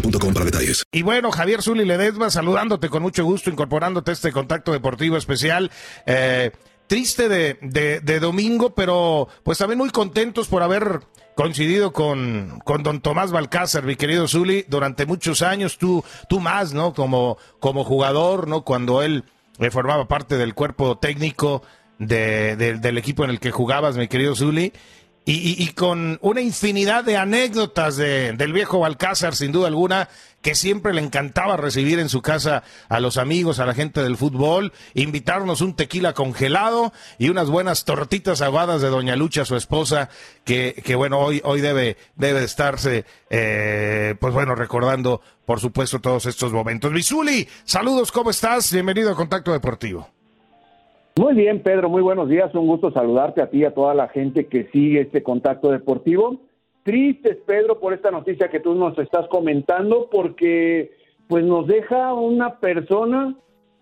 para detalles. Y bueno, Javier Zuli Ledesma, saludándote con mucho gusto, incorporándote a este contacto deportivo especial. Eh, triste de, de, domingo, pero pues también muy contentos por haber coincidido con, con don Tomás Balcázar, mi querido Zuli, durante muchos años, tú, tú más, ¿no? Como, como jugador, ¿no? Cuando él eh, formaba parte del cuerpo técnico de, de- del equipo en el que jugabas, mi querido Zuli. Y, y- con una infinidad de anécdotas de- del viejo Balcázar, sin duda alguna, que siempre le encantaba recibir en su casa a los amigos, a la gente del fútbol, invitarnos un tequila congelado y unas buenas tortitas aguadas de Doña Lucha, su esposa, que, que bueno, hoy, hoy debe, debe de estarse, eh, pues bueno, recordando, por supuesto, todos estos momentos. Misuli, saludos, ¿cómo estás? Bienvenido a Contacto Deportivo. Muy bien, Pedro, muy buenos días. Un gusto saludarte a ti y a toda la gente que sigue este contacto deportivo. Tristes, Pedro, por esta noticia que tú nos estás comentando, porque pues nos deja una persona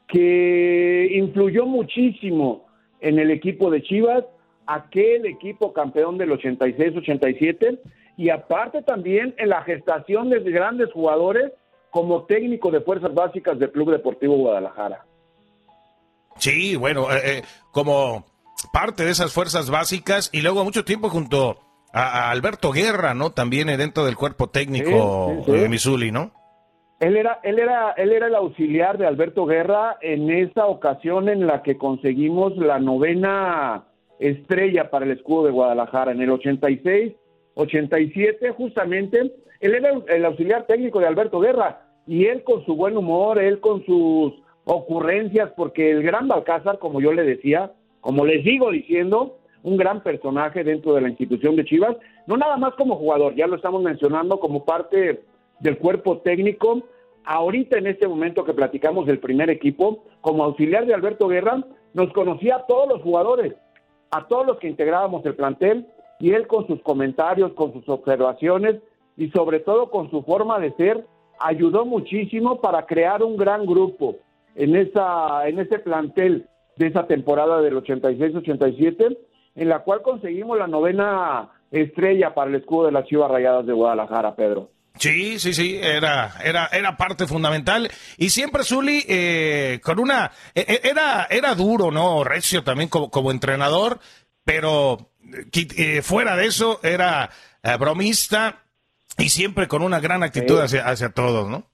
que influyó muchísimo en el equipo de Chivas, aquel equipo campeón del 86-87, y aparte también en la gestación de grandes jugadores como técnico de fuerzas básicas del Club Deportivo Guadalajara. Sí, bueno, eh, eh, como parte de esas fuerzas básicas y luego mucho tiempo junto a, a Alberto Guerra, ¿no? También eh, dentro del cuerpo técnico Sí, sí, sí. de Missouli, ¿no? Él era, él era, él era el auxiliar de Alberto Guerra en esa ocasión en la que conseguimos la novena estrella para el escudo de Guadalajara en el 86, 87 justamente. Él era el auxiliar técnico de Alberto Guerra y él con su buen humor, él con sus ocurrencias, porque el gran Balcázar, como yo le decía, como les sigo diciendo, un gran personaje dentro de la institución de Chivas, no nada más como jugador, ya lo estamos mencionando como parte del cuerpo técnico. Ahorita en este momento que platicamos del primer equipo, como auxiliar de Alberto Guerra, nos conocía a todos los jugadores, a todos los que integrábamos el plantel, y él con sus comentarios, con sus observaciones y sobre todo con su forma de ser, ayudó muchísimo para crear un gran grupo en esa en ese plantel de esa temporada del 86-87, en la cual conseguimos la novena estrella para el escudo de las Chivas Rayadas de Guadalajara, Pedro. Sí, sí, sí, era, era, era parte fundamental. Y siempre Zuli, eh, con una, eh, era, era duro, ¿no? Recio también como, como entrenador, pero eh, eh, fuera de eso era eh, bromista y siempre con una gran actitud Sí. hacia, hacia todos, ¿no?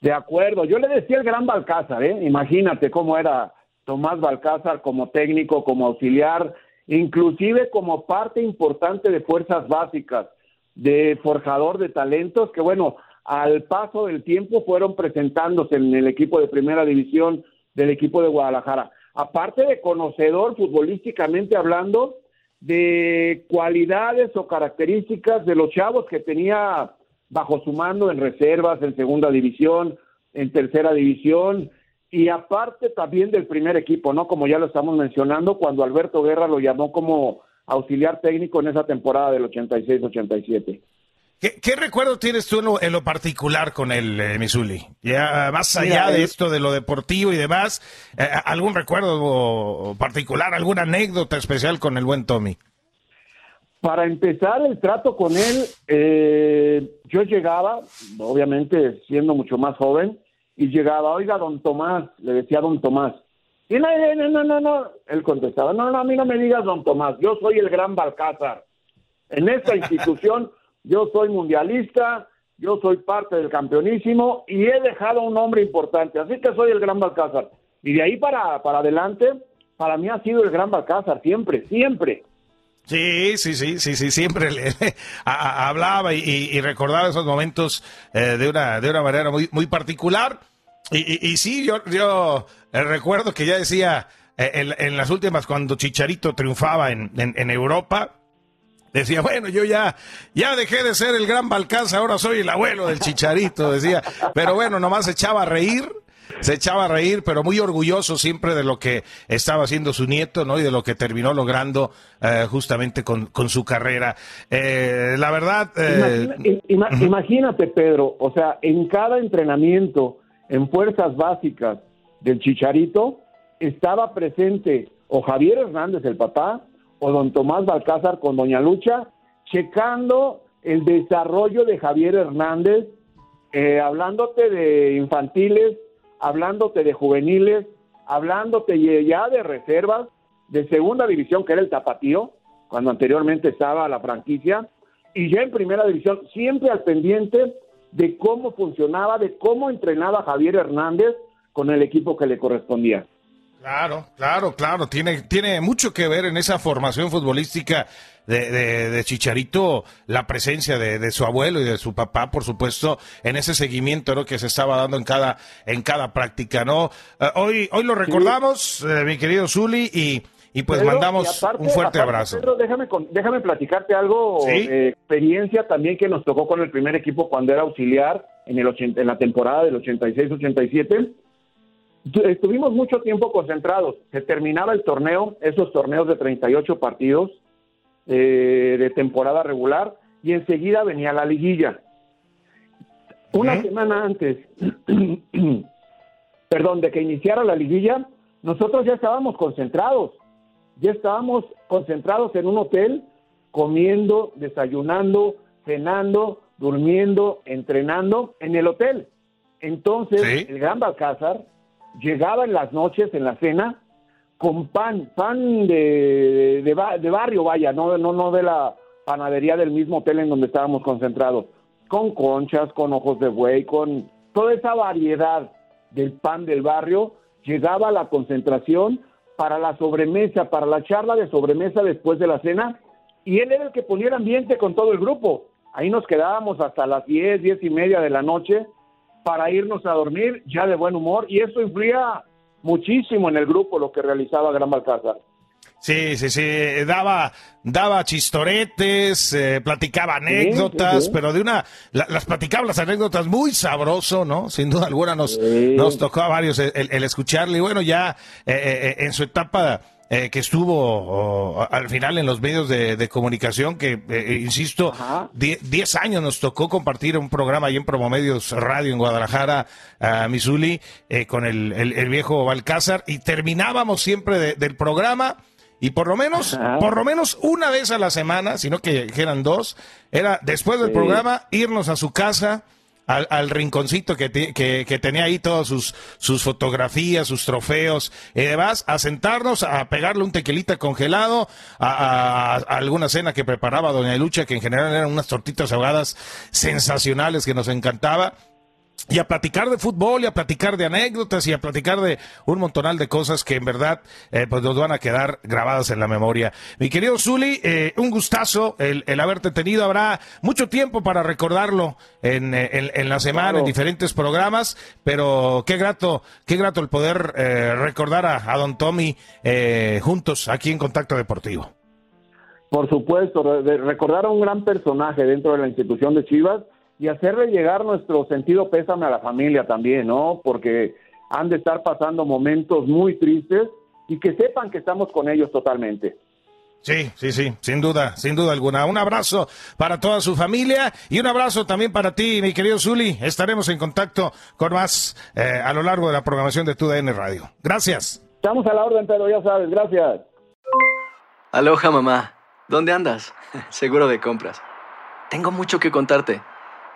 De acuerdo, yo le decía el gran Balcázar, ¿eh? imagínate cómo era Tomás Balcázar como técnico, como auxiliar, inclusive como parte importante de fuerzas básicas, de forjador de talentos, que bueno, al paso del tiempo fueron presentándose en el equipo de primera división del equipo de Guadalajara. Aparte de conocedor futbolísticamente hablando, de cualidades o características de los chavos que tenía bajo su mando en reservas, en segunda división, en tercera división, y aparte también del primer equipo, ¿no? Como ya lo estamos mencionando, cuando Alberto Guerra lo llamó como auxiliar técnico en esa temporada del 86-87. ¿Qué, recuerdo tienes tú en lo, particular con el eh, Misuli? Ya más allá de esto, de lo deportivo y demás, eh, ¿algún recuerdo particular, alguna anécdota especial con el buen Tommy? Para empezar el trato con él, eh, yo llegaba, obviamente siendo mucho más joven, y llegaba, oiga, don Tomás, le decía don Tomás. Y no, no, no, no, no. Él contestaba, no, no, a mí no me digas don Tomás, yo soy el gran Balcázar. En esta institución yo soy mundialista, yo soy parte del campeonísimo y he dejado un nombre importante, así que soy el gran Balcázar. Y de ahí para, para adelante, para mí ha sido el gran Balcázar, siempre, siempre. Sí, sí, sí, sí, sí, siempre le, hablaba y, recordaba esos momentos eh, de, una, de una manera muy, muy particular. Y, y, sí, yo, yo eh, recuerdo que ya decía eh, en, las últimas, cuando Chicharito triunfaba en, en, Europa, decía, bueno, yo ya, ya dejé de ser el gran Balcázar, ahora soy el abuelo del Chicharito, decía. Pero bueno, nomás echaba a reír se echaba a reír, pero muy orgulloso siempre de lo que estaba haciendo su nieto, ¿no? Y de lo que terminó logrando eh, justamente con, su carrera. Eh, la verdad... Eh, imagínate, Pedro, o sea, en cada entrenamiento en fuerzas básicas del Chicharito estaba presente o Javier Hernández, el papá, o don Tomás Balcázar con doña Lucha, checando el desarrollo de Javier Hernández, hablándote de infantiles, hablándote de juveniles, hablándote ya de reservas, de segunda división, que era el tapatío, cuando anteriormente estaba la franquicia, y ya en primera división, siempre al pendiente de cómo funcionaba, de cómo entrenaba Javier Hernández con el equipo que le correspondía. Claro, claro, claro. Tiene, tiene mucho que ver en esa formación futbolística de, Chicharito la presencia de, su abuelo y de su papá, por supuesto, en ese seguimiento ¿no? que se estaba dando en cada, en cada práctica. ¿no? Eh, hoy, hoy lo recordamos, eh, mi querido Zuli, y, y pues mandamos un fuerte abrazo. Pedro, déjame, déjame platicarte algo de experiencia también que nos tocó con el primer equipo cuando era auxiliar en, el en la temporada del 86-87 Estuvimos mucho tiempo concentrados. Se terminaba el torneo, esos torneos de 38 partidos eh, de temporada regular, y enseguida venía la liguilla. Una semana antes, perdón, de que iniciara la liguilla, nosotros ya estábamos concentrados. Ya estábamos concentrados en un hotel, comiendo, desayunando, cenando, durmiendo, entrenando en el hotel. Entonces, el Gran Balcázar llegaba en las noches, en la cena, con pan, pan de, de, barrio, vaya, no, no, no de la panadería del mismo hotel en donde estábamos concentrados, con conchas, con ojos de buey, con toda esa variedad del pan del barrio, llegaba a la concentración para la sobremesa, para la charla de sobremesa después de la cena, y él era el que ponía el ambiente con todo el grupo. Ahí nos quedábamos hasta las diez, diez y media de la noche para irnos a dormir ya de buen humor y eso influía muchísimo en el grupo lo que realizaba Gran Balcázar. Sí, sí, sí, daba, daba chistoretes, eh, platicaba anécdotas, pero de una, las platicaba las anécdotas muy sabroso, ¿no? Sin duda alguna nos, nos tocó a varios el, escucharle. Y bueno, ya eh, eh, en su etapa eh, que estuvo al final en los medios de, comunicación, que, eh, insisto, 10 años nos tocó compartir un programa ahí en Promomedios Radio en Guadalajara, Missouri, eh, con el, el, viejo Balcázar, y terminábamos siempre del programa. Y por lo menos, por lo menos una vez a la semana, sino que eran dos, era después del programa irnos a su casa, al, rinconcito que, que, tenía ahí todas sus, sus fotografías, sus trofeos y demás, a sentarnos, a pegarle un tequilita congelado, a, alguna cena que preparaba Doña Lucha, que en general eran unas tortitas ahogadas sensacionales que nos encantaba. Y a platicar de fútbol y a platicar de anécdotas y a platicar de un montonal de cosas que en verdad eh, pues nos van a quedar grabadas en la memoria. Mi querido Zuli, eh, un gustazo el, el, haberte tenido. Habrá mucho tiempo para recordarlo en, eh, en, en la semana, claro. en diferentes programas, pero qué grato, qué grato el poder eh, recordar a, a, don Tommy eh, juntos aquí en Contacto Deportivo. Por supuesto, recordar a un gran personaje dentro de la institución de Chivas y hacerle llegar nuestro sentido pésame a la familia también, ¿no? Porque han de estar pasando momentos muy tristes y que sepan que estamos con ellos totalmente. Sí, sí, sí, sin duda, sin duda alguna. Un abrazo para toda su familia y un abrazo también para ti, mi querido Zuli. Estaremos en contacto con más eh, a lo largo de la programación de TUDN Radio. Gracias. Estamos a la orden, pero ya sabes, gracias. Aloha, mamá. ¿Dónde andas? Seguro de compras. Tengo mucho que contarte.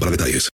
para detalles.